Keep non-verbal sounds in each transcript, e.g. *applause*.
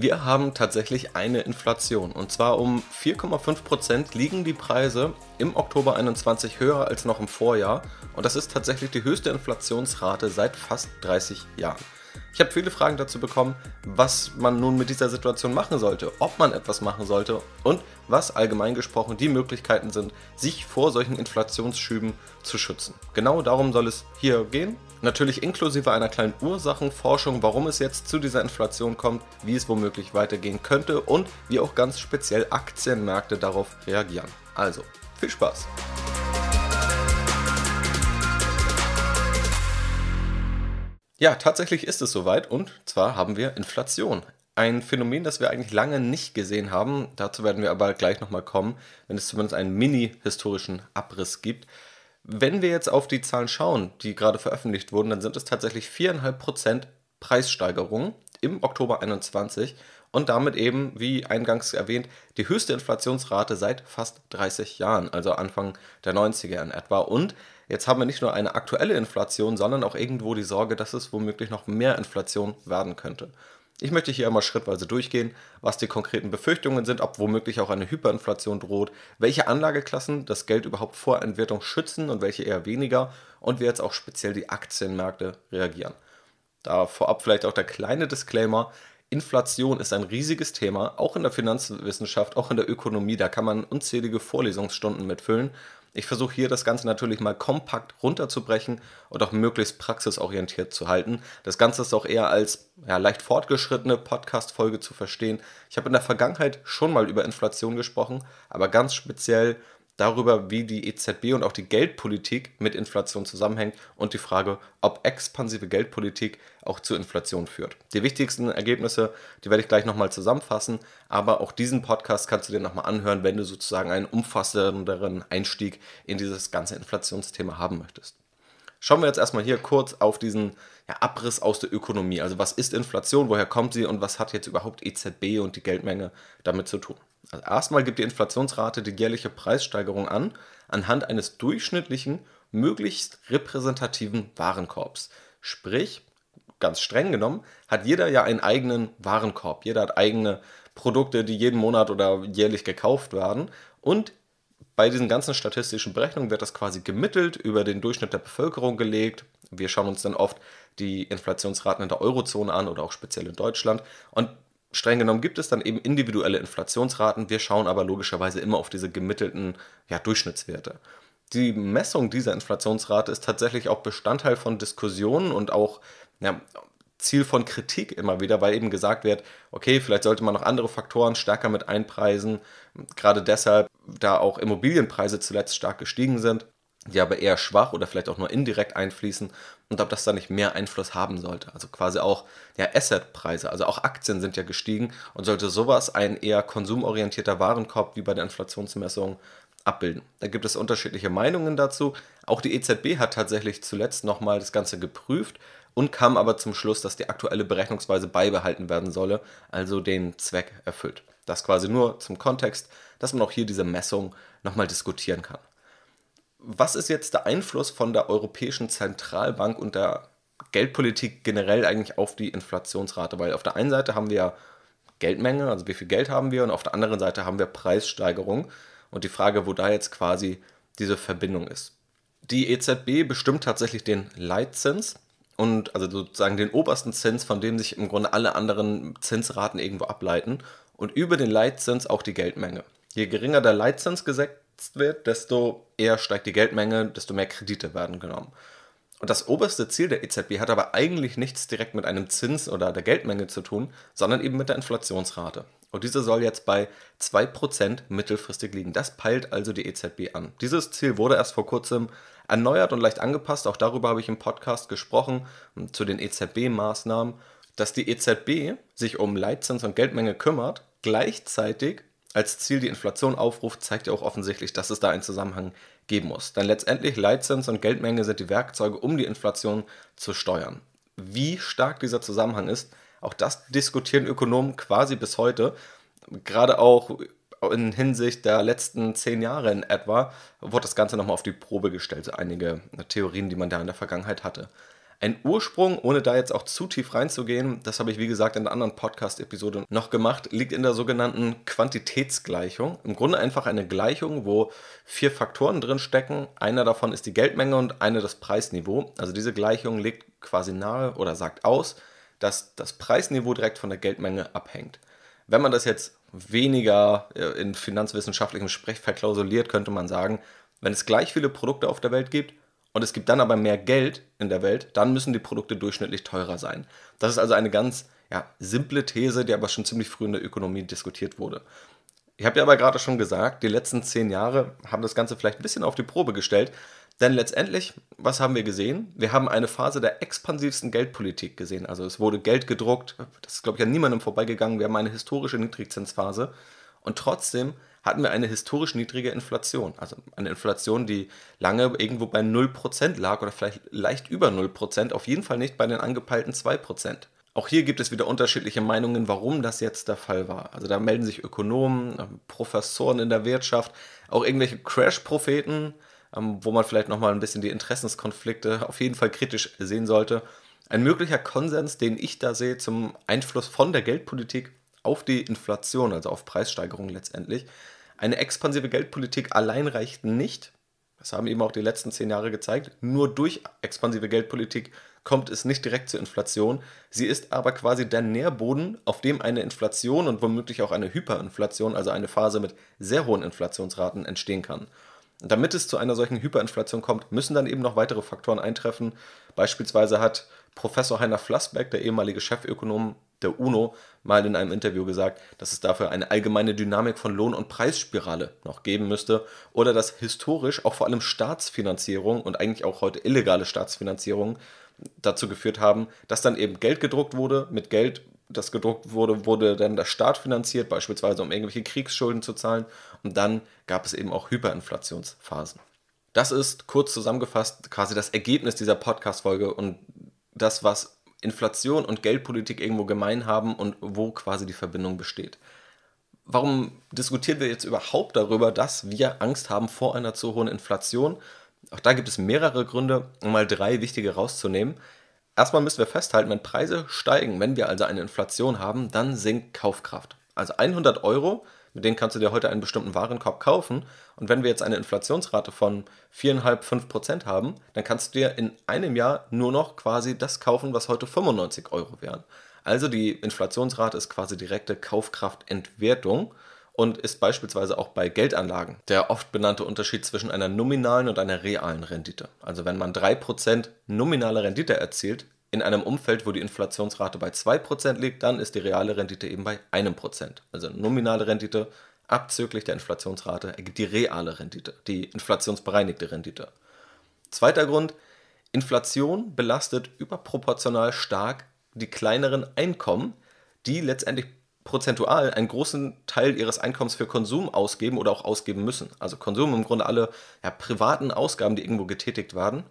Wir haben tatsächlich eine Inflation. Und zwar um 4,5 Prozent liegen die Preise im Oktober 21 höher als noch im Vorjahr. Und das ist tatsächlich die höchste Inflationsrate seit fast 30 Jahren. Ich habe viele Fragen dazu bekommen, was man nun mit dieser Situation machen sollte, ob man etwas machen sollte und was allgemein gesprochen die Möglichkeiten sind, sich vor solchen Inflationsschüben zu schützen. Genau darum soll es hier gehen. Natürlich inklusive einer kleinen Ursachenforschung, warum es jetzt zu dieser Inflation kommt, wie es womöglich weitergehen könnte und wie auch ganz speziell Aktienmärkte darauf reagieren. Also, viel Spaß! Ja, tatsächlich ist es soweit und zwar haben wir Inflation. Ein Phänomen, das wir eigentlich lange nicht gesehen haben. Dazu werden wir aber gleich nochmal kommen, wenn es zumindest einen mini-historischen Abriss gibt. Wenn wir jetzt auf die Zahlen schauen, die gerade veröffentlicht wurden, dann sind es tatsächlich 4,5% Preissteigerung im Oktober 21 und damit eben, wie eingangs erwähnt, die höchste Inflationsrate seit fast 30 Jahren, also Anfang der 90er in etwa. Und Jetzt haben wir nicht nur eine aktuelle Inflation, sondern auch irgendwo die Sorge, dass es womöglich noch mehr Inflation werden könnte. Ich möchte hier einmal schrittweise durchgehen, was die konkreten Befürchtungen sind, ob womöglich auch eine Hyperinflation droht, welche Anlageklassen das Geld überhaupt vor Entwertung schützen und welche eher weniger und wie jetzt auch speziell die Aktienmärkte reagieren. Da vorab vielleicht auch der kleine Disclaimer, Inflation ist ein riesiges Thema, auch in der Finanzwissenschaft, auch in der Ökonomie, da kann man unzählige Vorlesungsstunden mitfüllen ich versuche hier das Ganze natürlich mal kompakt runterzubrechen und auch möglichst praxisorientiert zu halten. Das Ganze ist auch eher als ja, leicht fortgeschrittene Podcast-Folge zu verstehen. Ich habe in der Vergangenheit schon mal über Inflation gesprochen, aber ganz speziell darüber, wie die EZB und auch die Geldpolitik mit Inflation zusammenhängt und die Frage, ob expansive Geldpolitik auch zu Inflation führt. Die wichtigsten Ergebnisse, die werde ich gleich nochmal zusammenfassen, aber auch diesen Podcast kannst du dir nochmal anhören, wenn du sozusagen einen umfassenderen Einstieg in dieses ganze Inflationsthema haben möchtest. Schauen wir jetzt erstmal hier kurz auf diesen ja, Abriss aus der Ökonomie. Also was ist Inflation, woher kommt sie und was hat jetzt überhaupt EZB und die Geldmenge damit zu tun? Also erstmal gibt die Inflationsrate die jährliche Preissteigerung an, anhand eines durchschnittlichen, möglichst repräsentativen Warenkorbs. Sprich, ganz streng genommen, hat jeder ja einen eigenen Warenkorb. Jeder hat eigene Produkte, die jeden Monat oder jährlich gekauft werden. Und bei diesen ganzen statistischen Berechnungen wird das quasi gemittelt über den Durchschnitt der Bevölkerung gelegt. Wir schauen uns dann oft die Inflationsraten in der Eurozone an oder auch speziell in Deutschland. Und streng genommen gibt es dann eben individuelle Inflationsraten. Wir schauen aber logischerweise immer auf diese gemittelten ja, Durchschnittswerte. Die Messung dieser Inflationsrate ist tatsächlich auch Bestandteil von Diskussionen und auch ja, Ziel von Kritik immer wieder, weil eben gesagt wird, okay, vielleicht sollte man noch andere Faktoren stärker mit einpreisen, gerade deshalb, da auch Immobilienpreise zuletzt stark gestiegen sind die aber eher schwach oder vielleicht auch nur indirekt einfließen und ob das da nicht mehr Einfluss haben sollte. Also quasi auch ja, Assetpreise, also auch Aktien sind ja gestiegen und sollte sowas ein eher konsumorientierter Warenkorb wie bei der Inflationsmessung abbilden. Da gibt es unterschiedliche Meinungen dazu. Auch die EZB hat tatsächlich zuletzt nochmal das Ganze geprüft und kam aber zum Schluss, dass die aktuelle Berechnungsweise beibehalten werden solle, also den Zweck erfüllt. Das quasi nur zum Kontext, dass man auch hier diese Messung nochmal diskutieren kann was ist jetzt der Einfluss von der Europäischen Zentralbank und der Geldpolitik generell eigentlich auf die Inflationsrate? Weil auf der einen Seite haben wir Geldmenge, also wie viel Geld haben wir, und auf der anderen Seite haben wir Preissteigerung und die Frage, wo da jetzt quasi diese Verbindung ist. Die EZB bestimmt tatsächlich den Leitzins und also sozusagen den obersten Zins, von dem sich im Grunde alle anderen Zinsraten irgendwo ableiten und über den Leitzins auch die Geldmenge. Je geringer der Leitzins gesetzt wird, desto eher steigt die Geldmenge, desto mehr Kredite werden genommen. Und das oberste Ziel der EZB hat aber eigentlich nichts direkt mit einem Zins oder der Geldmenge zu tun, sondern eben mit der Inflationsrate. Und diese soll jetzt bei 2% mittelfristig liegen. Das peilt also die EZB an. Dieses Ziel wurde erst vor kurzem erneuert und leicht angepasst. Auch darüber habe ich im Podcast gesprochen, zu den EZB-Maßnahmen, dass die EZB sich um Leitzins und Geldmenge kümmert, gleichzeitig als Ziel die Inflation aufruft, zeigt ja auch offensichtlich, dass es da einen Zusammenhang geben muss. Denn letztendlich Leitzins und Geldmenge sind die Werkzeuge, um die Inflation zu steuern. Wie stark dieser Zusammenhang ist, auch das diskutieren Ökonomen quasi bis heute. Gerade auch in Hinsicht der letzten zehn Jahre in etwa, wurde das Ganze nochmal auf die Probe gestellt. So einige Theorien, die man da in der Vergangenheit hatte. Ein Ursprung, ohne da jetzt auch zu tief reinzugehen, das habe ich wie gesagt in einer anderen Podcast-Episode noch gemacht, liegt in der sogenannten Quantitätsgleichung. Im Grunde einfach eine Gleichung, wo vier Faktoren drin stecken. Einer davon ist die Geldmenge und eine das Preisniveau. Also diese Gleichung legt quasi nahe oder sagt aus, dass das Preisniveau direkt von der Geldmenge abhängt. Wenn man das jetzt weniger äh, in finanzwissenschaftlichem Sprech verklausuliert, könnte man sagen, wenn es gleich viele Produkte auf der Welt gibt und es gibt dann aber mehr Geld in der Welt, dann müssen die Produkte durchschnittlich teurer sein. Das ist also eine ganz ja, simple These, die aber schon ziemlich früh in der Ökonomie diskutiert wurde. Ich habe ja aber gerade schon gesagt, die letzten zehn Jahre haben das Ganze vielleicht ein bisschen auf die Probe gestellt, denn letztendlich, was haben wir gesehen? Wir haben eine Phase der expansivsten Geldpolitik gesehen. Also es wurde Geld gedruckt, das ist, glaube ich, an niemandem vorbeigegangen. Wir haben eine historische Niedrigzinsphase und trotzdem hatten wir eine historisch niedrige Inflation. Also eine Inflation, die lange irgendwo bei 0% lag oder vielleicht leicht über 0%, auf jeden Fall nicht bei den angepeilten 2%. Auch hier gibt es wieder unterschiedliche Meinungen, warum das jetzt der Fall war. Also da melden sich Ökonomen, Professoren in der Wirtschaft, auch irgendwelche Crash-Propheten, ähm, wo man vielleicht nochmal ein bisschen die Interessenskonflikte auf jeden Fall kritisch sehen sollte. Ein möglicher Konsens, den ich da sehe zum Einfluss von der Geldpolitik auf die Inflation, also auf Preissteigerungen letztendlich. Eine expansive Geldpolitik allein reicht nicht. Das haben eben auch die letzten zehn Jahre gezeigt. Nur durch expansive Geldpolitik kommt es nicht direkt zur Inflation. Sie ist aber quasi der Nährboden, auf dem eine Inflation und womöglich auch eine Hyperinflation, also eine Phase mit sehr hohen Inflationsraten, entstehen kann. Damit es zu einer solchen Hyperinflation kommt, müssen dann eben noch weitere Faktoren eintreffen. Beispielsweise hat Professor Heiner Flassbeck, der ehemalige Chefökonom der UNO, mal in einem Interview gesagt, dass es dafür eine allgemeine Dynamik von Lohn- und Preisspirale noch geben müsste oder dass historisch auch vor allem Staatsfinanzierung und eigentlich auch heute illegale Staatsfinanzierung dazu geführt haben, dass dann eben Geld gedruckt wurde. Mit Geld, das gedruckt wurde, wurde dann der Staat finanziert, beispielsweise um irgendwelche Kriegsschulden zu zahlen. Und dann gab es eben auch Hyperinflationsphasen. Das ist kurz zusammengefasst quasi das Ergebnis dieser Podcast-Folge und das, was Inflation und Geldpolitik irgendwo gemein haben und wo quasi die Verbindung besteht. Warum diskutieren wir jetzt überhaupt darüber, dass wir Angst haben vor einer zu hohen Inflation? Auch da gibt es mehrere Gründe, um mal drei wichtige rauszunehmen. Erstmal müssen wir festhalten, wenn Preise steigen, wenn wir also eine Inflation haben, dann sinkt Kaufkraft. Also 100 Euro mit denen kannst du dir heute einen bestimmten Warenkorb kaufen. Und wenn wir jetzt eine Inflationsrate von 4,5, 5 Prozent haben, dann kannst du dir in einem Jahr nur noch quasi das kaufen, was heute 95 Euro wären. Also die Inflationsrate ist quasi direkte Kaufkraftentwertung und ist beispielsweise auch bei Geldanlagen der oft benannte Unterschied zwischen einer nominalen und einer realen Rendite. Also wenn man 3% nominale Rendite erzielt, in einem Umfeld, wo die Inflationsrate bei 2% liegt, dann ist die reale Rendite eben bei 1%. Also nominale Rendite abzüglich der Inflationsrate ergibt die reale Rendite, die inflationsbereinigte Rendite. Zweiter Grund, Inflation belastet überproportional stark die kleineren Einkommen, die letztendlich prozentual einen großen Teil ihres Einkommens für Konsum ausgeben oder auch ausgeben müssen. Also Konsum im Grunde alle ja, privaten Ausgaben, die irgendwo getätigt werden.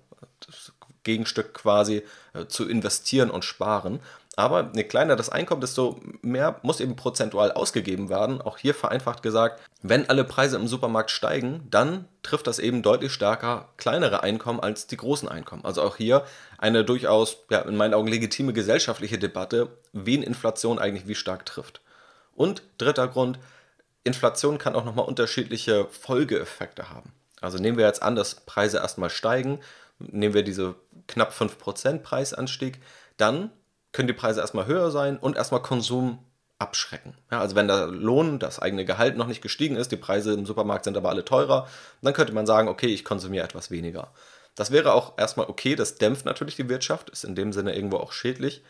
Gegenstück quasi äh, zu investieren und sparen. Aber je kleiner das Einkommen, desto mehr muss eben prozentual ausgegeben werden. Auch hier vereinfacht gesagt, wenn alle Preise im Supermarkt steigen, dann trifft das eben deutlich stärker kleinere Einkommen als die großen Einkommen. Also auch hier eine durchaus, ja, in meinen Augen legitime gesellschaftliche Debatte, wen Inflation eigentlich wie stark trifft. Und dritter Grund, Inflation kann auch nochmal unterschiedliche Folgeeffekte haben. Also nehmen wir jetzt an, dass Preise erstmal steigen, nehmen wir diese knapp 5% Preisanstieg, dann können die Preise erstmal höher sein und erstmal Konsum abschrecken. Ja, also wenn der Lohn, das eigene Gehalt noch nicht gestiegen ist, die Preise im Supermarkt sind aber alle teurer, dann könnte man sagen, okay, ich konsumiere etwas weniger. Das wäre auch erstmal okay, das dämpft natürlich die Wirtschaft, ist in dem Sinne irgendwo auch schädlich.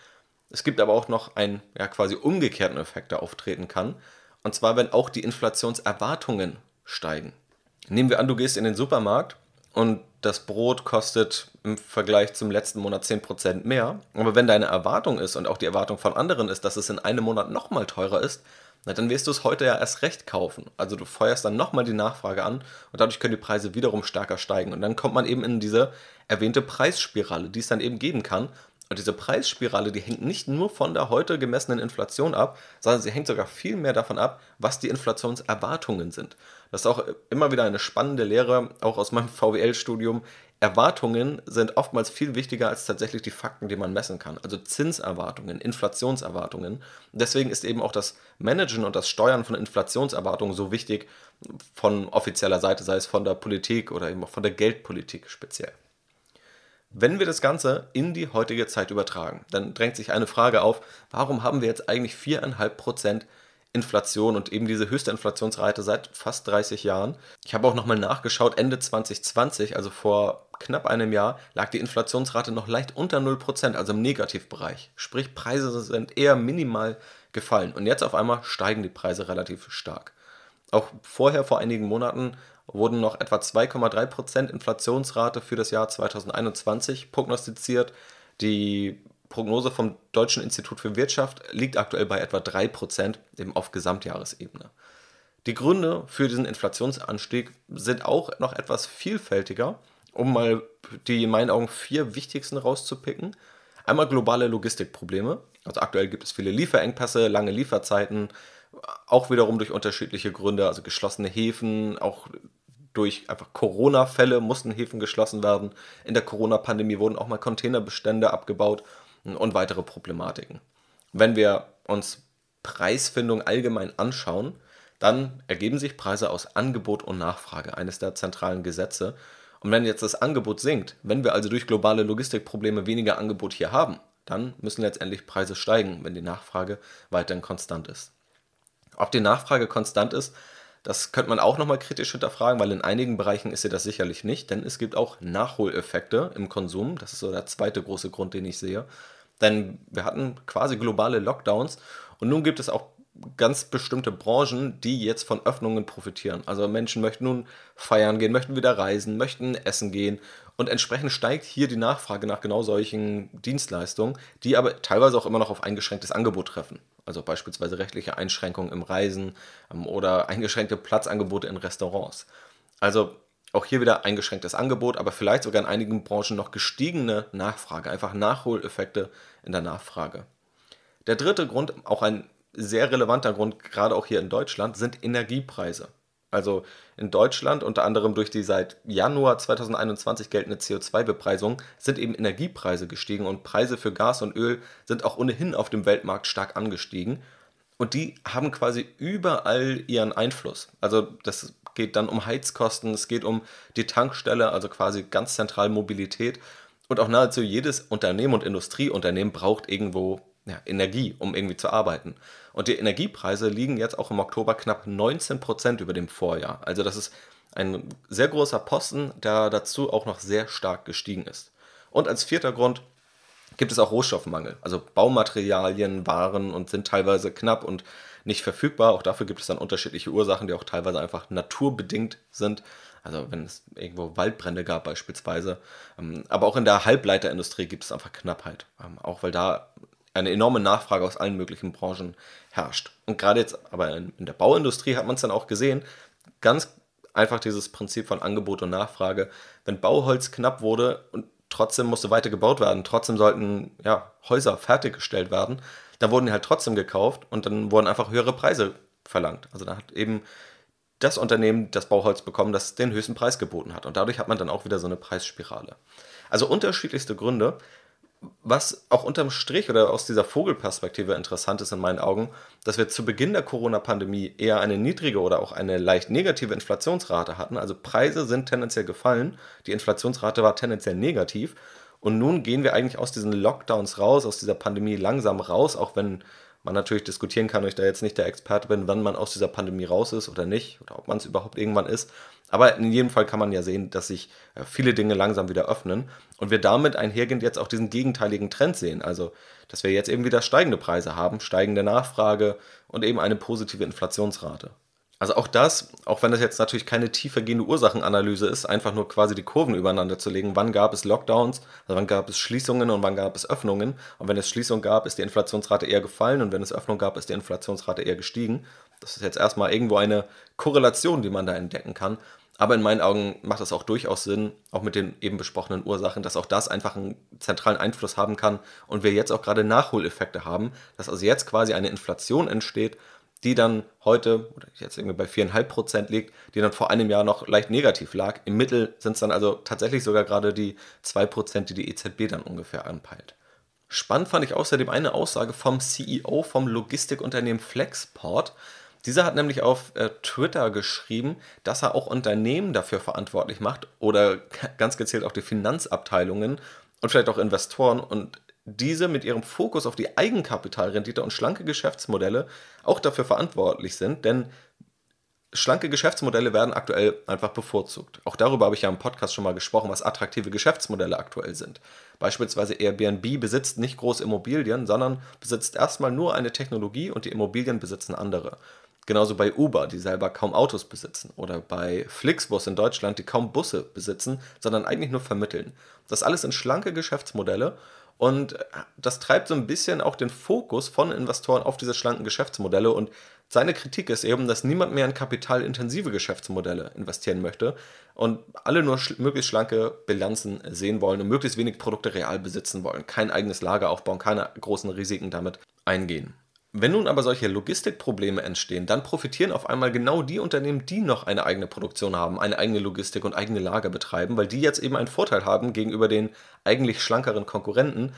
Es gibt aber auch noch einen ja, quasi umgekehrten Effekt, der auftreten kann. Und zwar, wenn auch die Inflationserwartungen steigen. Nehmen wir an, du gehst in den Supermarkt und das Brot kostet im Vergleich zum letzten Monat 10% mehr. Aber wenn deine Erwartung ist und auch die Erwartung von anderen ist, dass es in einem Monat nochmal teurer ist, na, dann wirst du es heute ja erst recht kaufen. Also du feuerst dann nochmal die Nachfrage an und dadurch können die Preise wiederum stärker steigen. Und dann kommt man eben in diese erwähnte Preisspirale, die es dann eben geben kann. Und diese Preisspirale, die hängt nicht nur von der heute gemessenen Inflation ab, sondern sie hängt sogar viel mehr davon ab, was die Inflationserwartungen sind. Das ist auch immer wieder eine spannende Lehre, auch aus meinem *laughs* VWL-Studium. Erwartungen sind oftmals viel wichtiger als tatsächlich die Fakten, die man messen kann. Also Zinserwartungen, Inflationserwartungen. Deswegen ist eben auch das Managen und das Steuern von Inflationserwartungen so wichtig von offizieller Seite, sei es von der Politik oder eben auch von der Geldpolitik speziell. Wenn wir das Ganze in die heutige Zeit übertragen, dann drängt sich eine Frage auf, warum haben wir jetzt eigentlich 4,5% Inflation und eben diese höchste Inflationsrate seit fast 30 Jahren. Ich habe auch nochmal nachgeschaut, Ende 2020, also vor knapp einem Jahr, lag die Inflationsrate noch leicht unter 0%, also im Negativbereich. Sprich, Preise sind eher minimal gefallen und jetzt auf einmal steigen die Preise relativ stark. Auch vorher, vor einigen Monaten, wurden noch etwa 2,3% Inflationsrate für das Jahr 2021 prognostiziert. Die Prognose vom Deutschen Institut für Wirtschaft liegt aktuell bei etwa 3%, eben auf Gesamtjahresebene. Die Gründe für diesen Inflationsanstieg sind auch noch etwas vielfältiger, um mal die in meinen Augen vier wichtigsten rauszupicken. Einmal globale Logistikprobleme. Also aktuell gibt es viele Lieferengpässe, lange Lieferzeiten, auch wiederum durch unterschiedliche Gründe, also geschlossene Häfen, auch durch einfach Corona-Fälle mussten Häfen geschlossen werden. In der Corona-Pandemie wurden auch mal Containerbestände abgebaut und weitere Problematiken. Wenn wir uns Preisfindung allgemein anschauen, dann ergeben sich Preise aus Angebot und Nachfrage, eines der zentralen Gesetze. Und wenn jetzt das Angebot sinkt, wenn wir also durch globale Logistikprobleme weniger Angebot hier haben, dann müssen letztendlich Preise steigen, wenn die Nachfrage weiterhin konstant ist. Ob die Nachfrage konstant ist, das könnte man auch nochmal kritisch hinterfragen, weil in einigen Bereichen ist sie das sicherlich nicht, denn es gibt auch Nachholeffekte im Konsum. Das ist so der zweite große Grund, den ich sehe. Denn wir hatten quasi globale Lockdowns und nun gibt es auch ganz bestimmte Branchen, die jetzt von Öffnungen profitieren. Also Menschen möchten nun feiern gehen, möchten wieder reisen, möchten essen gehen und entsprechend steigt hier die Nachfrage nach genau solchen Dienstleistungen, die aber teilweise auch immer noch auf eingeschränktes Angebot treffen. Also beispielsweise rechtliche Einschränkungen im Reisen ähm, oder eingeschränkte Platzangebote in Restaurants. Also auch hier wieder eingeschränktes Angebot, aber vielleicht sogar in einigen Branchen noch gestiegene Nachfrage, einfach Nachholeffekte in der Nachfrage. Der dritte Grund, auch ein sehr relevanter Grund, gerade auch hier in Deutschland, sind Energiepreise. Also in Deutschland, unter anderem durch die seit Januar 2021 geltende CO2-Bepreisung, sind eben Energiepreise gestiegen und Preise für Gas und Öl sind auch ohnehin auf dem Weltmarkt stark angestiegen. Und die haben quasi überall ihren Einfluss. Also das geht dann um Heizkosten, es geht um die Tankstelle, also quasi ganz zentral Mobilität. Und auch nahezu jedes Unternehmen und Industrieunternehmen braucht irgendwo ja, Energie, um irgendwie zu arbeiten. Und die Energiepreise liegen jetzt auch im Oktober knapp 19 Prozent über dem Vorjahr. Also das ist ein sehr großer Posten, der dazu auch noch sehr stark gestiegen ist. Und als vierter Grund gibt es auch Rohstoffmangel. Also Baumaterialien, Waren und sind teilweise knapp und nicht verfügbar. Auch dafür gibt es dann unterschiedliche Ursachen, die auch teilweise einfach naturbedingt sind. Also wenn es irgendwo Waldbrände gab beispielsweise. Ähm, aber auch in der Halbleiterindustrie gibt es einfach Knappheit. Ähm, auch weil da eine enorme Nachfrage aus allen möglichen Branchen herrscht. Und gerade jetzt aber in, der Bauindustrie hat man es dann auch gesehen, ganz einfach dieses Prinzip von Angebot und Nachfrage. Wenn Bauholz knapp wurde und trotzdem musste weiter gebaut werden, trotzdem sollten ja, Häuser fertiggestellt werden, dann wurden die halt trotzdem gekauft und dann wurden einfach höhere Preise verlangt. Also da hat eben das Unternehmen das Bauholz bekommen, das den höchsten Preis geboten hat. Und dadurch hat man dann auch wieder so eine Preisspirale. Also unterschiedlichste Gründe. Was auch unterm Strich oder aus dieser Vogelperspektive interessant ist in meinen Augen, dass wir zu Beginn der Corona-Pandemie eher eine niedrige oder auch eine leicht negative Inflationsrate hatten. Also Preise sind tendenziell gefallen, die Inflationsrate war tendenziell negativ und nun gehen wir eigentlich aus diesen Lockdowns raus, aus dieser Pandemie langsam raus, auch wenn man natürlich diskutieren kann, und ich da jetzt nicht der Experte bin, wann man aus dieser Pandemie raus ist oder nicht, oder ob man es überhaupt irgendwann ist. Aber in jedem Fall kann man ja sehen, dass sich äh, viele Dinge langsam wieder öffnen und wir damit einhergehend jetzt auch diesen gegenteiligen Trend sehen. Also, dass wir jetzt eben wieder steigende Preise haben, steigende Nachfrage und eben eine positive Inflationsrate. Also auch das, auch wenn das jetzt natürlich keine tiefergehende Ursachenanalyse ist, einfach nur quasi die Kurven übereinander zu legen. Wann gab es Lockdowns, also wann gab es Schließungen und wann gab es Öffnungen. Und wenn es Schließungen gab, ist die Inflationsrate eher gefallen und wenn es Öffnung gab, ist die Inflationsrate eher gestiegen. Das ist jetzt erstmal irgendwo eine Korrelation, die man da entdecken kann. Aber in meinen Augen macht es auch durchaus Sinn, auch mit den eben besprochenen Ursachen, dass auch das einfach einen zentralen Einfluss haben kann und wir jetzt auch gerade Nachholeffekte haben, dass also jetzt quasi eine Inflation entsteht, die dann heute, oder jetzt irgendwie bei 4,5% liegt, die dann vor einem Jahr noch leicht negativ lag. Im Mittel sind es dann also tatsächlich sogar gerade die 2%, die die EZB dann ungefähr anpeilt. Spannend fand ich außerdem eine Aussage vom CEO vom Logistikunternehmen Flexport. Dieser hat nämlich auf äh, Twitter geschrieben, dass er auch Unternehmen dafür verantwortlich macht oder *laughs* ganz gezielt auch die Finanzabteilungen und vielleicht auch Investoren und diese mit ihrem Fokus auf die Eigenkapitalrendite und schlanke Geschäftsmodelle auch dafür verantwortlich sind, denn schlanke Geschäftsmodelle werden aktuell einfach bevorzugt. Auch darüber habe ich ja im Podcast schon mal gesprochen, was attraktive Geschäftsmodelle aktuell sind. Beispielsweise Airbnb besitzt nicht große Immobilien, sondern besitzt erstmal nur eine Technologie und die Immobilien besitzen andere. Genauso bei Uber, die selber kaum Autos besitzen. Oder bei Flixbus in Deutschland, die kaum Busse besitzen, sondern eigentlich nur vermitteln. Das alles sind schlanke Geschäftsmodelle und das treibt so ein bisschen auch den Fokus von Investoren auf diese schlanken Geschäftsmodelle. Und seine Kritik ist eben, dass niemand mehr in kapitalintensive Geschäftsmodelle investieren möchte und alle nur sch möglichst schlanke Bilanzen sehen wollen und möglichst wenig Produkte real besitzen wollen, kein eigenes Lager aufbauen, keine großen Risiken damit eingehen. Wenn nun aber solche Logistikprobleme entstehen, dann profitieren auf einmal genau die Unternehmen, die noch eine eigene Produktion haben, eine eigene Logistik und eigene Lager betreiben, weil die jetzt eben einen Vorteil haben gegenüber den eigentlich schlankeren Konkurrenten,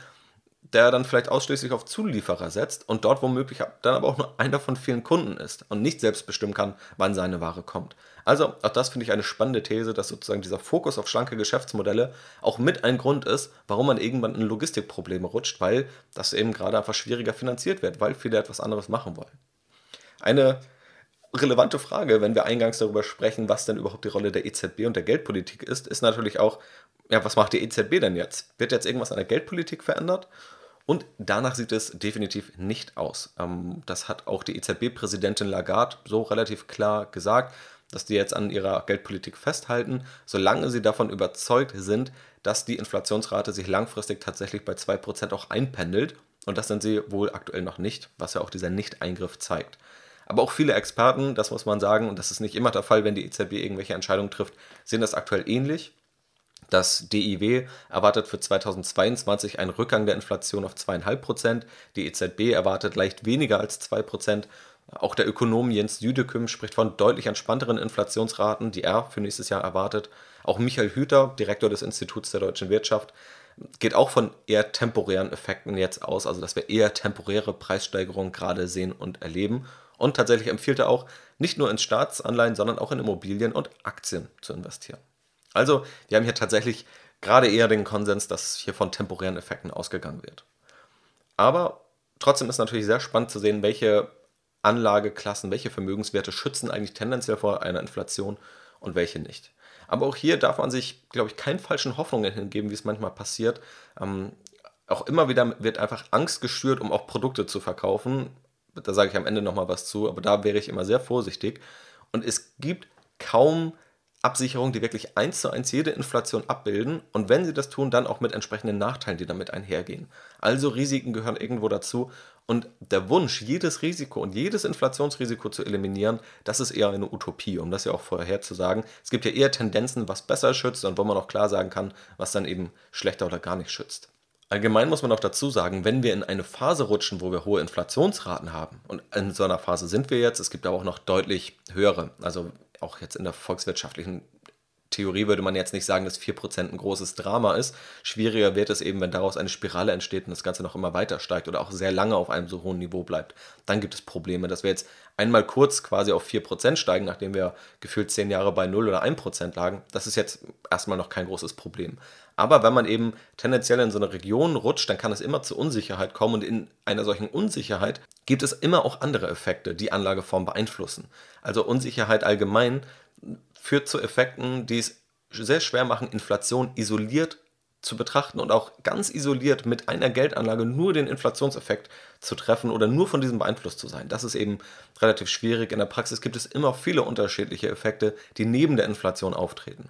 der dann vielleicht ausschließlich auf Zulieferer setzt und dort womöglich dann aber auch nur einer von vielen Kunden ist und nicht selbst bestimmen kann, wann seine Ware kommt. Also auch das finde ich eine spannende These, dass sozusagen dieser Fokus auf schlanke Geschäftsmodelle auch mit ein Grund ist, warum man irgendwann in Logistikprobleme rutscht, weil das eben gerade einfach schwieriger finanziert wird, weil viele etwas anderes machen wollen. Eine relevante Frage, wenn wir eingangs darüber sprechen, was denn überhaupt die Rolle der EZB und der Geldpolitik ist, ist natürlich auch, ja, was macht die EZB denn jetzt? Wird jetzt irgendwas an der Geldpolitik verändert? Und danach sieht es definitiv nicht aus. Ähm, das hat auch die EZB-Präsidentin Lagarde so relativ klar gesagt, dass die jetzt an ihrer Geldpolitik festhalten, solange sie davon überzeugt sind, dass die Inflationsrate sich langfristig tatsächlich bei 2% auch einpendelt. Und das sind sie wohl aktuell noch nicht, was ja auch dieser Nicht-Eingriff zeigt. Aber auch viele Experten, das muss man sagen, und das ist nicht immer der Fall, wenn die EZB irgendwelche Entscheidungen trifft, sehen das aktuell ähnlich. Das DIW erwartet für 2022 einen Rückgang der Inflation auf 2,5% Die EZB erwartet leicht weniger als 2 Auch der Ökonom Jens Jüdeküm spricht von deutlich entspannteren Inflationsraten, die er für nächstes Jahr erwartet. Auch Michael Hüter, Direktor des Instituts der deutschen Wirtschaft, geht auch von eher temporären Effekten jetzt aus, also dass wir eher temporäre Preissteigerungen gerade sehen und erleben. Und tatsächlich empfiehlt er auch, nicht nur in Staatsanleihen, sondern auch in Immobilien und Aktien zu investieren. Also, wir haben hier tatsächlich gerade eher den Konsens, dass hier von temporären Effekten ausgegangen wird. Aber trotzdem ist natürlich sehr spannend zu sehen, welche Anlageklassen, welche Vermögenswerte schützen eigentlich tendenziell vor einer Inflation und welche nicht. Aber auch hier darf man sich, glaube ich, keinen falschen Hoffnungen hingeben, wie es manchmal passiert. Ähm, auch immer wieder wird einfach Angst geschürt, um auch Produkte zu verkaufen. Da sage ich am Ende nochmal was zu, aber da wäre ich immer sehr vorsichtig. Und es gibt kaum Absicherungen, die wirklich eins zu eins jede Inflation abbilden und wenn sie das tun, dann auch mit entsprechenden Nachteilen, die damit einhergehen. Also Risiken gehören irgendwo dazu und der Wunsch, jedes Risiko und jedes Inflationsrisiko zu eliminieren, das ist eher eine Utopie, um das ja auch vorher zu sagen. Es gibt ja eher Tendenzen, was besser schützt und wo man auch klar sagen kann, was dann eben schlechter oder gar nicht schützt. Allgemein muss man auch dazu sagen, wenn wir in eine Phase rutschen, wo wir hohe Inflationsraten haben, und in so einer Phase sind wir jetzt, es gibt aber auch noch deutlich höhere, also auch jetzt in der volkswirtschaftlichen Theorie würde man jetzt nicht sagen, dass 4% ein großes Drama ist. Schwieriger wird es eben, wenn daraus eine Spirale entsteht und das Ganze noch immer weiter steigt oder auch sehr lange auf einem so hohen Niveau bleibt. Dann gibt es Probleme, dass wir jetzt einmal kurz quasi auf 4% steigen, nachdem wir gefühlt 10 Jahre bei 0 oder 1% lagen. Das ist jetzt erstmal noch kein großes Problem. Aber wenn man eben tendenziell in so eine Region rutscht, dann kann es immer zu Unsicherheit kommen und in einer solchen Unsicherheit gibt es immer auch andere Effekte, die Anlageform beeinflussen. Also Unsicherheit allgemein führt zu Effekten, die es sehr schwer machen, Inflation isoliert zu betrachten und auch ganz isoliert mit einer Geldanlage nur den Inflationseffekt zu treffen oder nur von diesem beeinflusst zu sein. Das ist eben relativ schwierig. In der Praxis gibt es immer viele unterschiedliche Effekte, die neben der Inflation auftreten.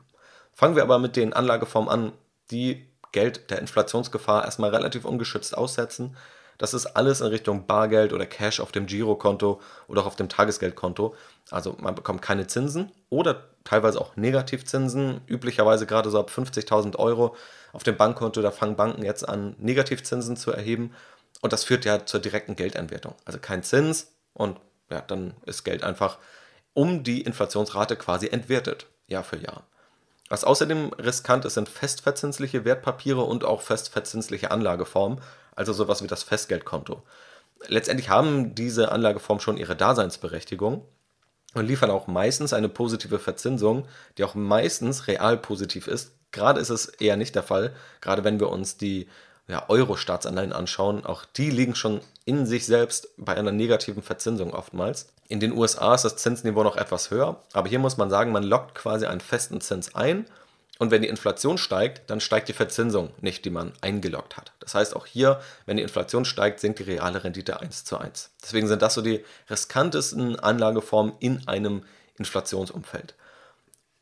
Fangen wir aber mit den Anlageformen an, die Geld der Inflationsgefahr erstmal relativ ungeschützt aussetzen. Das ist alles in Richtung Bargeld oder Cash auf dem Girokonto oder auch auf dem Tagesgeldkonto. Also man bekommt keine Zinsen oder teilweise auch Negativzinsen. Üblicherweise gerade so ab 50.000 Euro auf dem Bankkonto, da fangen Banken jetzt an, Negativzinsen zu erheben. Und das führt ja zur direkten Geldentwertung. Also kein Zins und ja, dann ist Geld einfach um die Inflationsrate quasi entwertet, Jahr für Jahr. Was außerdem riskant ist, sind festverzinsliche Wertpapiere und auch festverzinsliche Anlageformen, also sowas wie das Festgeldkonto. Letztendlich haben diese Anlageformen schon ihre Daseinsberechtigung und liefern auch meistens eine positive Verzinsung, die auch meistens real positiv ist. Gerade ist es eher nicht der Fall, gerade wenn wir uns die ja, Euro-Staatsanleihen anschauen. Auch die liegen schon in sich selbst bei einer negativen Verzinsung oftmals. In den USA ist das Zinsniveau noch etwas höher, aber hier muss man sagen, man lockt quasi einen festen Zins ein und wenn die Inflation steigt, dann steigt die Verzinsung nicht, die man eingeloggt hat. Das heißt, auch hier, wenn die Inflation steigt, sinkt die reale Rendite 1 zu 1. Deswegen sind das so die riskantesten Anlageformen in einem Inflationsumfeld.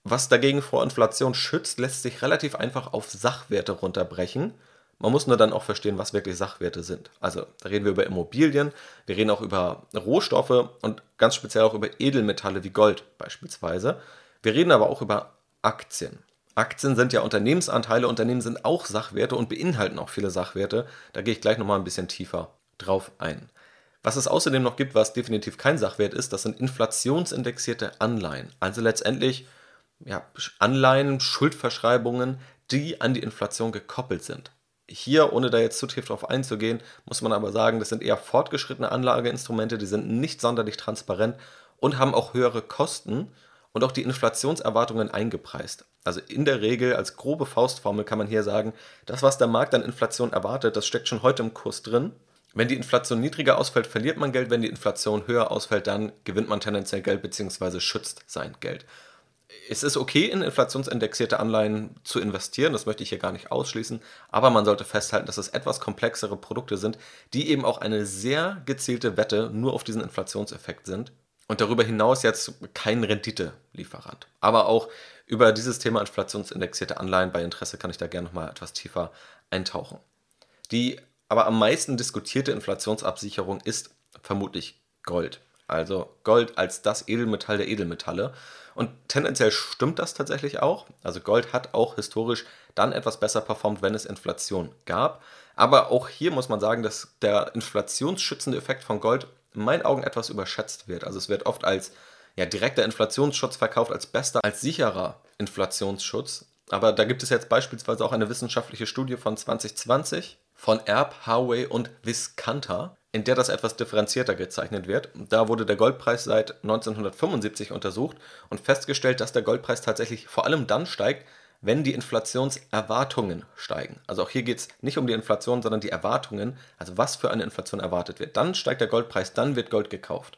Was dagegen vor Inflation schützt, lässt sich relativ einfach auf Sachwerte runterbrechen. Man muss nur dann auch verstehen, was wirklich Sachwerte sind. Also da reden wir über Immobilien, wir reden auch über Rohstoffe und ganz speziell auch über Edelmetalle wie Gold beispielsweise. Wir reden aber auch über Aktien. Aktien sind ja Unternehmensanteile, Unternehmen sind auch Sachwerte und beinhalten auch viele Sachwerte. Da gehe ich gleich nochmal ein bisschen tiefer drauf ein. Was es außerdem noch gibt, was definitiv kein Sachwert ist, das sind inflationsindexierte Anleihen. Also letztendlich ja, Anleihen, Schuldverschreibungen, die an die Inflation gekoppelt sind. Hier, ohne da jetzt zu tief drauf einzugehen, muss man aber sagen, das sind eher fortgeschrittene Anlageinstrumente, die sind nicht sonderlich transparent und haben auch höhere Kosten und auch die Inflationserwartungen eingepreist. Also in der Regel als grobe Faustformel kann man hier sagen, das, was der Markt an Inflation erwartet, das steckt schon heute im Kurs drin. Wenn die Inflation niedriger ausfällt, verliert man Geld. Wenn die Inflation höher ausfällt, dann gewinnt man tendenziell Geld bzw. schützt sein Geld es ist okay, in inflationsindexierte Anleihen zu investieren, das möchte ich hier gar nicht ausschließen, aber man sollte festhalten, dass es etwas komplexere Produkte sind, die eben auch eine sehr gezielte Wette nur auf diesen Inflationseffekt sind und darüber hinaus jetzt kein Renditelieferant. Aber auch über dieses Thema inflationsindexierte Anleihen bei Interesse kann ich da gerne nochmal etwas tiefer eintauchen. Die aber am meisten diskutierte Inflationsabsicherung ist vermutlich Gold. Also Gold als das Edelmetall der Edelmetalle. Und tendenziell stimmt das tatsächlich auch. Also Gold hat auch historisch dann etwas besser performt, wenn es Inflation gab. Aber auch hier muss man sagen, dass der inflationsschützende Effekt von Gold in meinen Augen etwas überschätzt wird. Also es wird oft als ja, direkter Inflationsschutz verkauft, als bester, als sicherer Inflationsschutz. Aber da gibt es jetzt beispielsweise auch eine wissenschaftliche Studie von 2020 von Erb, Harway und Viscanta, in der das etwas differenzierter gezeichnet wird. Da wurde der Goldpreis seit 1975 untersucht und festgestellt, dass der Goldpreis tatsächlich vor allem dann steigt, wenn die Inflationserwartungen steigen. Also auch hier geht es nicht um die Inflation, sondern die Erwartungen, also was für eine Inflation erwartet wird. Dann steigt der Goldpreis, dann wird Gold gekauft.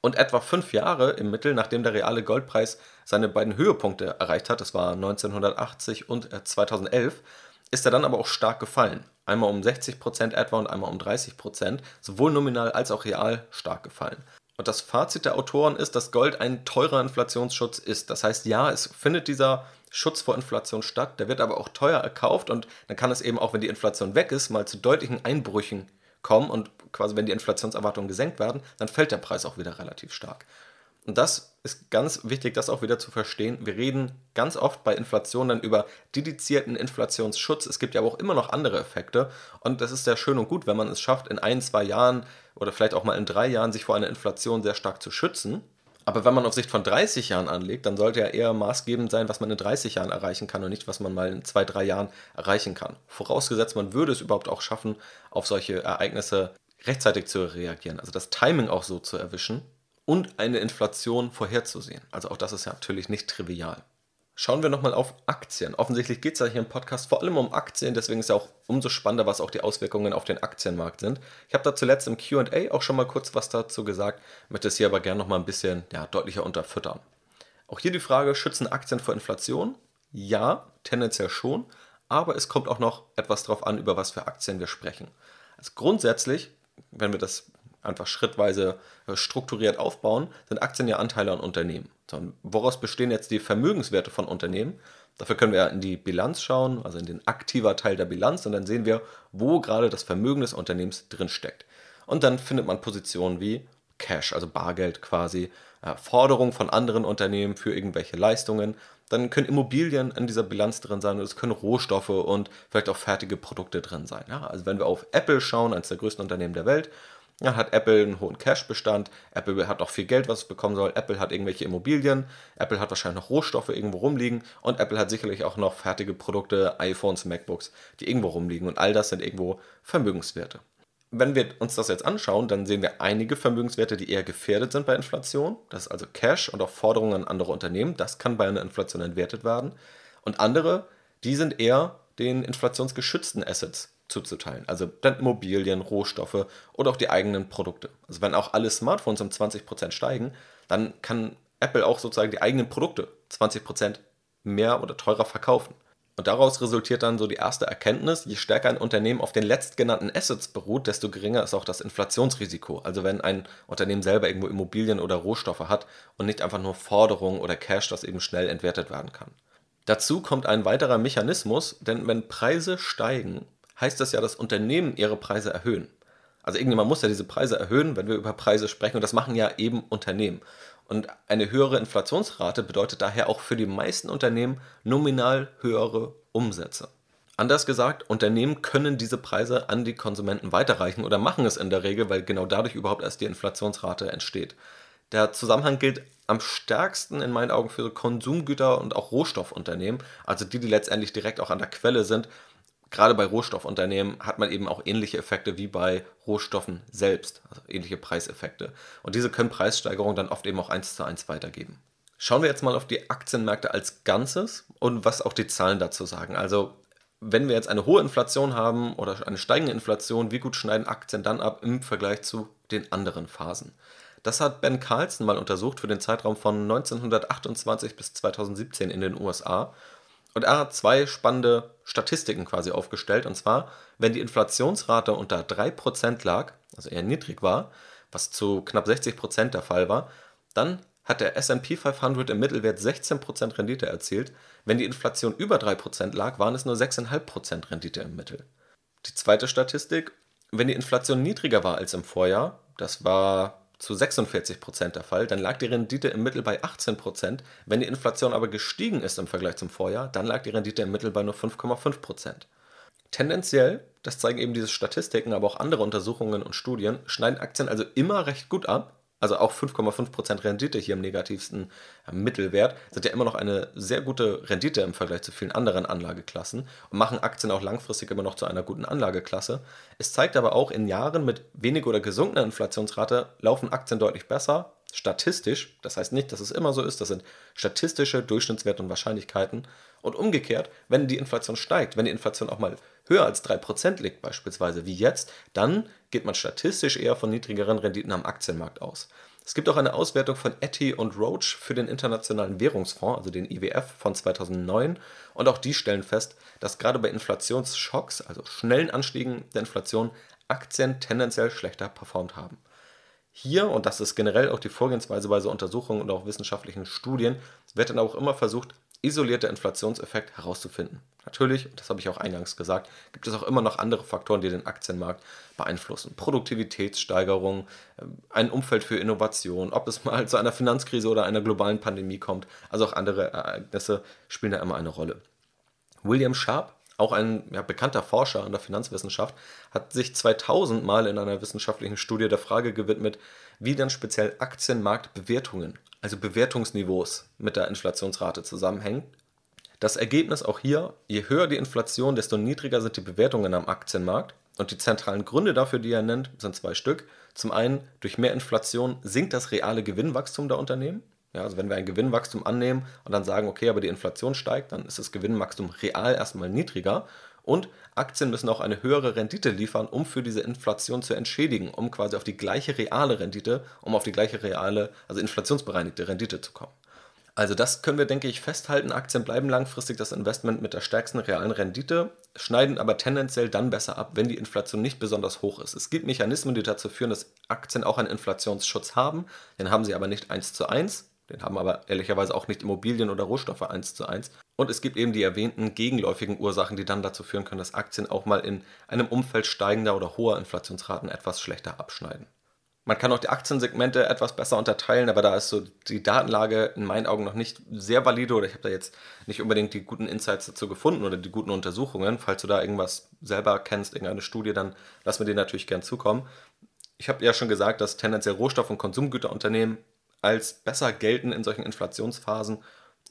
Und etwa fünf Jahre im Mittel, nachdem der reale Goldpreis seine beiden Höhepunkte erreicht hat, das war 1980 und 2011, ist er dann aber auch stark gefallen. Einmal um 60% etwa und einmal um 30%, sowohl nominal als auch real stark gefallen. Und das Fazit der Autoren ist, dass Gold ein teurer Inflationsschutz ist. Das heißt, ja, es findet dieser Schutz vor Inflation statt, der wird aber auch teuer erkauft und dann kann es eben auch, wenn die Inflation weg ist, mal zu deutlichen Einbrüchen kommen und quasi, wenn die Inflationserwartungen gesenkt werden, dann fällt der Preis auch wieder relativ stark. Und das ist ganz wichtig, das auch wieder zu verstehen. Wir reden ganz oft bei Inflation dann über dedizierten Inflationsschutz. Es gibt ja auch immer noch andere Effekte. Und das ist sehr schön und gut, wenn man es schafft, in ein, zwei Jahren oder vielleicht auch mal in drei Jahren sich vor einer Inflation sehr stark zu schützen. Aber wenn man auf Sicht von 30 Jahren anlegt, dann sollte ja eher maßgebend sein, was man in 30 Jahren erreichen kann und nicht, was man mal in zwei, drei Jahren erreichen kann. Vorausgesetzt, man würde es überhaupt auch schaffen, auf solche Ereignisse rechtzeitig zu reagieren. Also das Timing auch so zu erwischen und eine Inflation vorherzusehen. Also auch das ist ja natürlich nicht trivial. Schauen wir nochmal auf Aktien. Offensichtlich geht es ja hier im Podcast vor allem um Aktien, deswegen ist ja auch umso spannender, was auch die Auswirkungen auf den Aktienmarkt sind. Ich habe da zuletzt im QA auch schon mal kurz was dazu gesagt, möchte es hier aber gerne nochmal ein bisschen ja, deutlicher unterfüttern. Auch hier die Frage, schützen Aktien vor Inflation? Ja, tendenziell schon, aber es kommt auch noch etwas darauf an, über was für Aktien wir sprechen. Also grundsätzlich, wenn wir das einfach schrittweise äh, strukturiert aufbauen, sind Aktien ja Anteile an Unternehmen. So, woraus bestehen jetzt die Vermögenswerte von Unternehmen? Dafür können wir in die Bilanz schauen, also in den aktiver Teil der Bilanz, und dann sehen wir, wo gerade das Vermögen des Unternehmens drin steckt. Und dann findet man Positionen wie Cash, also Bargeld quasi, äh, Forderungen von anderen Unternehmen für irgendwelche Leistungen. Dann können Immobilien in dieser Bilanz drin sein, es können Rohstoffe und vielleicht auch fertige Produkte drin sein. Ja, also wenn wir auf Apple schauen, eines der größten Unternehmen der Welt, Ja, hat Apple einen hohen Cash-Bestand, Apple hat noch viel Geld, was es bekommen soll, Apple hat irgendwelche Immobilien, Apple hat wahrscheinlich noch Rohstoffe irgendwo rumliegen und Apple hat sicherlich auch noch fertige Produkte, iPhones, MacBooks, die irgendwo rumliegen und all das sind irgendwo Vermögenswerte. Wenn wir uns das jetzt anschauen, dann sehen wir einige Vermögenswerte, die eher gefährdet sind bei Inflation. Das ist also Cash und auch Forderungen an andere Unternehmen. Das kann bei einer Inflation entwertet werden. Und andere, die sind eher den inflationsgeschützten Assets zuzuteilen. Also dann Immobilien, Rohstoffe oder auch die eigenen Produkte. Also wenn auch alle Smartphones um 20% steigen, dann kann Apple auch sozusagen die eigenen Produkte 20% mehr oder teurer verkaufen. Und daraus resultiert dann so die erste Erkenntnis, je stärker ein Unternehmen auf den letztgenannten Assets beruht, desto geringer ist auch das Inflationsrisiko. Also wenn ein Unternehmen selber irgendwo Immobilien oder Rohstoffe hat und nicht einfach nur Forderungen oder Cash, das eben schnell entwertet werden kann. Dazu kommt ein weiterer Mechanismus, denn wenn Preise steigen, heißt das ja, dass Unternehmen ihre Preise erhöhen. Also irgendjemand muss ja diese Preise erhöhen, wenn wir über Preise sprechen. Und das machen ja eben Unternehmen. Und eine höhere Inflationsrate bedeutet daher auch für die meisten Unternehmen nominal höhere Umsätze. Anders gesagt, Unternehmen können diese Preise an die Konsumenten weiterreichen oder machen es in der Regel, weil genau dadurch überhaupt erst die Inflationsrate entsteht. Der Zusammenhang gilt am stärksten in meinen Augen für Konsumgüter und auch Rohstoffunternehmen, also die, die letztendlich direkt auch an der Quelle sind gerade bei Rohstoffunternehmen hat man eben auch ähnliche Effekte wie bei Rohstoffen selbst, also ähnliche Preiseffekte. Und diese können Preissteigerungen dann oft eben auch eins zu eins weitergeben. Schauen wir jetzt mal auf die Aktienmärkte als Ganzes und was auch die Zahlen dazu sagen. Also wenn wir jetzt eine hohe Inflation haben oder eine steigende Inflation, wie gut schneiden Aktien dann ab im Vergleich zu den anderen Phasen? Das hat Ben Carlson mal untersucht für den Zeitraum von 1928 bis 2017 in den USA und er hat zwei spannende Statistiken quasi aufgestellt. Und zwar, wenn die Inflationsrate unter 3% lag, also eher niedrig war, was zu knapp 60% der Fall war, dann hat der SP 500 im Mittelwert 16% Rendite erzielt. Wenn die Inflation über 3% lag, waren es nur 6,5% Rendite im Mittel. Die zweite Statistik, wenn die Inflation niedriger war als im Vorjahr, das war zu 46 Prozent der Fall, dann lag die Rendite im Mittel bei 18 Prozent. Wenn die Inflation aber gestiegen ist im Vergleich zum Vorjahr, dann lag die Rendite im Mittel bei nur 5,5 Prozent. Tendenziell, das zeigen eben diese Statistiken, aber auch andere Untersuchungen und Studien, schneiden Aktien also immer recht gut ab, also auch 5,5% Rendite hier im negativsten Mittelwert, sind ja immer noch eine sehr gute Rendite im Vergleich zu vielen anderen Anlageklassen und machen Aktien auch langfristig immer noch zu einer guten Anlageklasse. Es zeigt aber auch, in Jahren mit wenig oder gesunkener Inflationsrate laufen Aktien deutlich besser, statistisch. Das heißt nicht, dass es immer so ist, das sind statistische Durchschnittswerte und Wahrscheinlichkeiten. Und umgekehrt, wenn die Inflation steigt, wenn die Inflation auch mal höher als 3% liegt, beispielsweise wie jetzt, dann geht man statistisch eher von niedrigeren Renditen am Aktienmarkt aus. Es gibt auch eine Auswertung von Etty und Roach für den Internationalen Währungsfonds, also den IWF von 2009, und auch die stellen fest, dass gerade bei Inflationsschocks, also schnellen Anstiegen der Inflation, Aktien tendenziell schlechter performt haben. Hier, und das ist generell auch die Vorgehensweise bei so Untersuchungen und auch wissenschaftlichen Studien, wird dann auch immer versucht, isolierte Inflationseffekt herauszufinden. Natürlich, das habe ich auch eingangs gesagt, gibt es auch immer noch andere Faktoren, die den Aktienmarkt beeinflussen. Produktivitätssteigerung, äh, ein Umfeld für Innovation, ob es mal zu einer Finanzkrise oder einer globalen Pandemie kommt. Also auch andere Ereignisse spielen da immer eine Rolle. William Sharp, auch ein ja, bekannter Forscher in der Finanzwissenschaft, hat sich 2000 mal in einer wissenschaftlichen Studie der Frage gewidmet, wie dann speziell Aktienmarktbewertungen also Bewertungsniveaus mit der Inflationsrate zusammenhängen. Das Ergebnis auch hier, je höher die Inflation, desto niedriger sind die Bewertungen am Aktienmarkt. Und die zentralen Gründe dafür, die er nennt, sind zwei Stück. Zum einen, durch mehr Inflation sinkt das reale Gewinnwachstum der Unternehmen. Ja, also wenn wir ein Gewinnwachstum annehmen und dann sagen, okay, aber die Inflation steigt, dann ist das Gewinnwachstum real erstmal niedriger. Und Aktien müssen auch eine höhere Rendite liefern, um für diese Inflation zu entschädigen, um quasi auf die gleiche reale Rendite, um auf die gleiche reale, also inflationsbereinigte Rendite zu kommen. Also das können wir, denke ich, festhalten. Aktien bleiben langfristig das Investment mit der stärksten realen Rendite, schneiden aber tendenziell dann besser ab, wenn die Inflation nicht besonders hoch ist. Es gibt Mechanismen, die dazu führen, dass Aktien auch einen Inflationsschutz haben. Den haben sie aber nicht eins zu eins. Den haben aber ehrlicherweise auch nicht Immobilien oder Rohstoffe eins zu eins. Und es gibt eben die erwähnten gegenläufigen Ursachen, die dann dazu führen können, dass Aktien auch mal in einem Umfeld steigender oder hoher Inflationsraten etwas schlechter abschneiden. Man kann auch die Aktiensegmente etwas besser unterteilen, aber da ist so die Datenlage in meinen Augen noch nicht sehr valide oder ich habe da jetzt nicht unbedingt die guten Insights dazu gefunden oder die guten Untersuchungen. Falls du da irgendwas selber kennst, irgendeine Studie, dann lass mir die natürlich gern zukommen. Ich habe ja schon gesagt, dass tendenziell Rohstoff- und Konsumgüterunternehmen als besser gelten in solchen Inflationsphasen.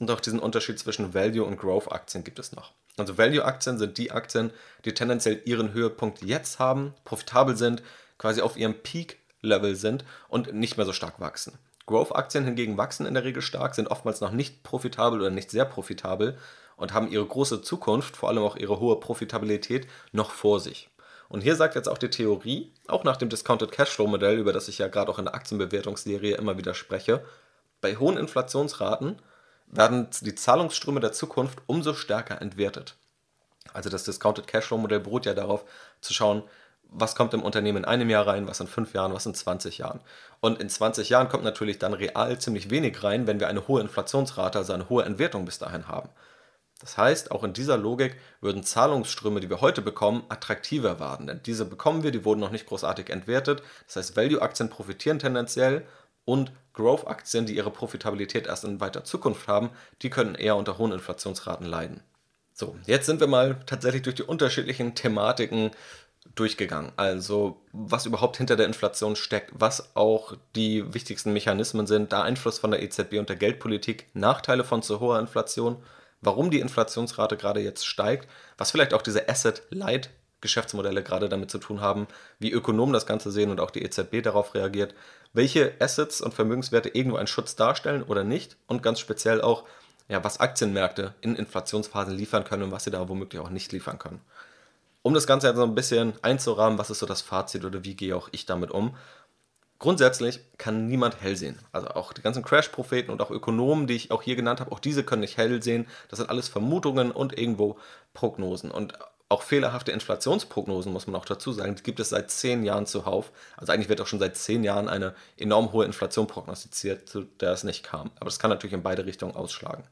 Und auch diesen Unterschied zwischen Value- und Growth-Aktien gibt es noch. Also Value-Aktien sind die Aktien, die tendenziell ihren Höhepunkt jetzt haben, profitabel sind, quasi auf ihrem Peak-Level sind und nicht mehr so stark wachsen. Growth-Aktien hingegen wachsen in der Regel stark, sind oftmals noch nicht profitabel oder nicht sehr profitabel und haben ihre große Zukunft, vor allem auch ihre hohe Profitabilität, noch vor sich. Und hier sagt jetzt auch die Theorie, auch nach dem Discounted Cashflow Modell, über das ich ja gerade auch in der Aktienbewertungsserie immer wieder spreche, bei hohen Inflationsraten werden die Zahlungsströme der Zukunft umso stärker entwertet. Also das Discounted Cashflow Modell beruht ja darauf, zu schauen, was kommt im Unternehmen in einem Jahr rein, was in fünf Jahren, was in 20 Jahren. Und in 20 Jahren kommt natürlich dann real ziemlich wenig rein, wenn wir eine hohe Inflationsrate, also eine hohe Entwertung bis dahin haben. Das heißt, auch in dieser Logik würden Zahlungsströme, die wir heute bekommen, attraktiver werden. Denn diese bekommen wir, die wurden noch nicht großartig entwertet. Das heißt, Value-Aktien profitieren tendenziell und Growth-Aktien, die ihre Profitabilität erst in weiter Zukunft haben, die können eher unter hohen Inflationsraten leiden. So, jetzt sind wir mal tatsächlich durch die unterschiedlichen Thematiken durchgegangen. Also, was überhaupt hinter der Inflation steckt, was auch die wichtigsten Mechanismen sind, der Einfluss von der EZB und der Geldpolitik, Nachteile von zu hoher Inflation, warum die Inflationsrate gerade jetzt steigt, was vielleicht auch diese Asset-Light Geschäftsmodelle gerade damit zu tun haben, wie Ökonomen das Ganze sehen und auch die EZB darauf reagiert, welche Assets und Vermögenswerte irgendwo einen Schutz darstellen oder nicht und ganz speziell auch, ja, was Aktienmärkte in Inflationsphasen liefern können und was sie da womöglich auch nicht liefern können. Um das Ganze jetzt so ein bisschen einzurahmen, was ist so das Fazit oder wie gehe auch ich damit um? Grundsätzlich kann niemand hell sehen. Also auch die ganzen Crash-Propheten und auch Ökonomen, die ich auch hier genannt habe, auch diese können nicht hell sehen. Das sind alles Vermutungen und irgendwo Prognosen. Und auch fehlerhafte Inflationsprognosen, muss man auch dazu sagen, die gibt es seit zehn Jahren zuhauf. Also eigentlich wird auch schon seit zehn Jahren eine enorm hohe Inflation prognostiziert, zu der es nicht kam. Aber das kann natürlich in beide Richtungen ausschlagen.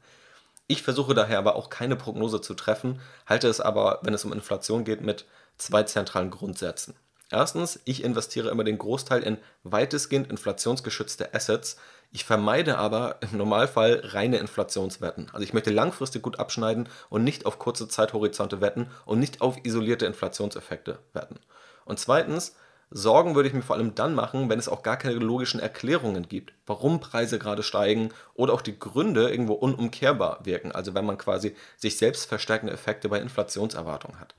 Ich versuche daher aber auch keine Prognose zu treffen, halte es aber, wenn es um Inflation geht, mit zwei zentralen Grundsätzen. Erstens, ich investiere immer den Großteil in weitestgehend inflationsgeschützte Assets. Ich vermeide aber im Normalfall reine Inflationswetten. Also ich möchte langfristig gut abschneiden und nicht auf kurze Zeithorizonte wetten und nicht auf isolierte Inflationseffekte wetten. Und zweitens, Sorgen würde ich mir vor allem dann machen, wenn es auch gar keine logischen Erklärungen gibt, warum Preise gerade steigen oder auch die Gründe irgendwo unumkehrbar wirken. Also wenn man quasi sich selbst verstärkende Effekte bei Inflationserwartungen hat.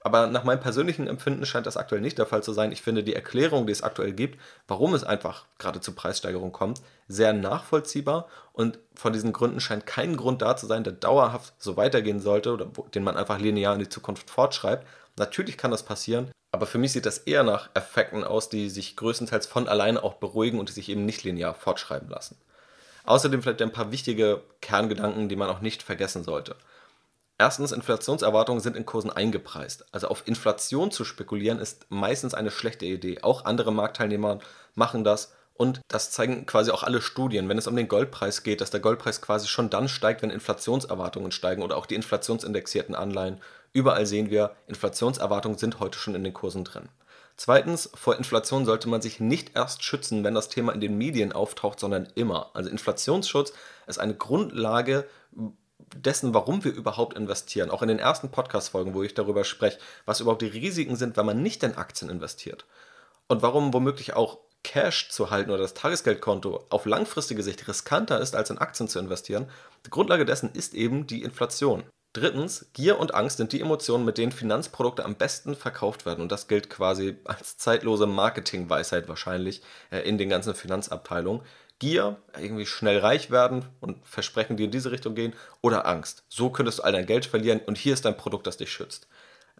Aber nach meinem persönlichen Empfinden scheint das aktuell nicht der Fall zu sein. Ich finde die Erklärung, die es aktuell gibt, warum es einfach gerade zu Preissteigerungen kommt, sehr nachvollziehbar. Und von diesen Gründen scheint kein Grund da zu sein, der dauerhaft so weitergehen sollte oder den man einfach linear in die Zukunft fortschreibt. Natürlich kann das passieren, aber für mich sieht das eher nach Effekten aus, die sich größtenteils von alleine auch beruhigen und die sich eben nicht linear fortschreiben lassen. Außerdem vielleicht ein paar wichtige Kerngedanken, die man auch nicht vergessen sollte. Erstens, Inflationserwartungen sind in Kursen eingepreist. Also auf Inflation zu spekulieren ist meistens eine schlechte Idee. Auch andere Marktteilnehmer machen das und das zeigen quasi auch alle Studien, wenn es um den Goldpreis geht, dass der Goldpreis quasi schon dann steigt, wenn Inflationserwartungen steigen oder auch die inflationsindexierten Anleihen. Überall sehen wir, Inflationserwartungen sind heute schon in den Kursen drin. Zweitens, vor Inflation sollte man sich nicht erst schützen, wenn das Thema in den Medien auftaucht, sondern immer. Also Inflationsschutz ist eine Grundlage dessen, warum wir überhaupt investieren. Auch in den ersten Podcast-Folgen, wo ich darüber spreche, was überhaupt die Risiken sind, wenn man nicht in Aktien investiert. Und warum womöglich auch Cash zu halten oder das Tagesgeldkonto auf langfristige Sicht riskanter ist, als in Aktien zu investieren. Die Grundlage dessen ist eben die Inflation. Drittens, Gier und Angst sind die Emotionen, mit denen Finanzprodukte am besten verkauft werden. Und das gilt quasi als zeitlose Marketingweisheit wahrscheinlich äh, in den ganzen Finanzabteilungen. Gier, irgendwie schnell reich werden und Versprechen, die in diese Richtung gehen, oder Angst. So könntest du all dein Geld verlieren und hier ist dein Produkt, das dich schützt.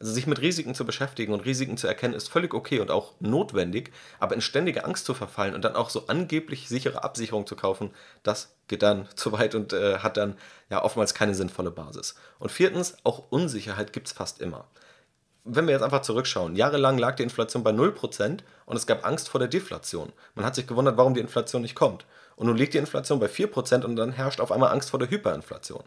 Also sich mit Risiken zu beschäftigen und Risiken zu erkennen, ist völlig okay und auch notwendig, aber in ständige Angst zu verfallen und dann auch so angeblich sichere Absicherung zu kaufen, das geht dann *laughs* zu weit und äh, hat dann ja oftmals keine sinnvolle Basis. Und viertens, auch Unsicherheit gibt es fast immer. Wenn wir jetzt einfach zurückschauen, jahrelang lag die Inflation bei 0% und es gab Angst vor der Deflation. Man hat sich gewundert, warum die Inflation nicht kommt. Und nun liegt die Inflation bei 4% und dann herrscht auf einmal Angst vor der Hyperinflation.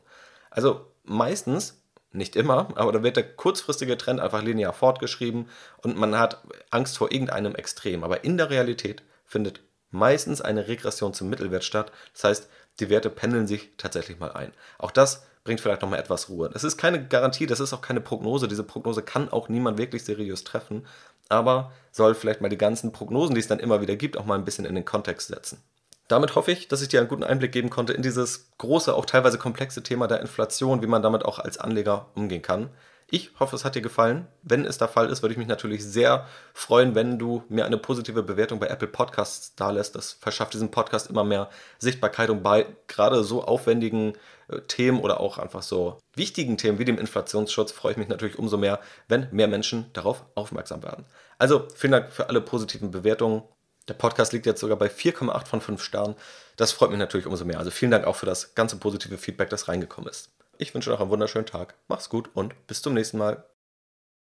Also meistens nicht immer, aber da wird der kurzfristige Trend einfach linear fortgeschrieben und man hat Angst vor irgendeinem Extrem. Aber in der Realität findet meistens eine Regression zum Mittelwert statt. Das heißt, die Werte pendeln sich tatsächlich mal ein. Auch das bringt vielleicht nochmal etwas Ruhe. Das ist keine Garantie, das ist auch keine Prognose. Diese Prognose kann auch niemand wirklich seriös treffen. aber soll vielleicht mal die ganzen Prognosen, die es dann immer wieder gibt, auch mal ein bisschen in den Kontext setzen. Damit hoffe ich, dass ich dir einen guten Einblick geben konnte in dieses große, auch teilweise komplexe Thema der Inflation, wie man damit auch als Anleger umgehen kann. Ich hoffe, es hat dir gefallen. Wenn es der Fall ist, würde ich mich natürlich sehr freuen, wenn du mir eine positive Bewertung bei Apple Podcasts da lässt. Das verschafft diesem Podcast immer mehr Sichtbarkeit und bei gerade so aufwendigen äh, Themen oder auch einfach so wichtigen Themen wie dem Inflationsschutz freue ich mich natürlich umso mehr, wenn mehr Menschen darauf aufmerksam werden. Also vielen Dank für alle positiven Bewertungen. Der Podcast liegt jetzt sogar bei 4,8 von 5 Sternen. Das freut mich natürlich umso mehr. Also vielen Dank auch für das ganze positive Feedback, das reingekommen ist. Ich wünsche noch einen wunderschönen Tag. Mach's gut und bis zum nächsten Mal.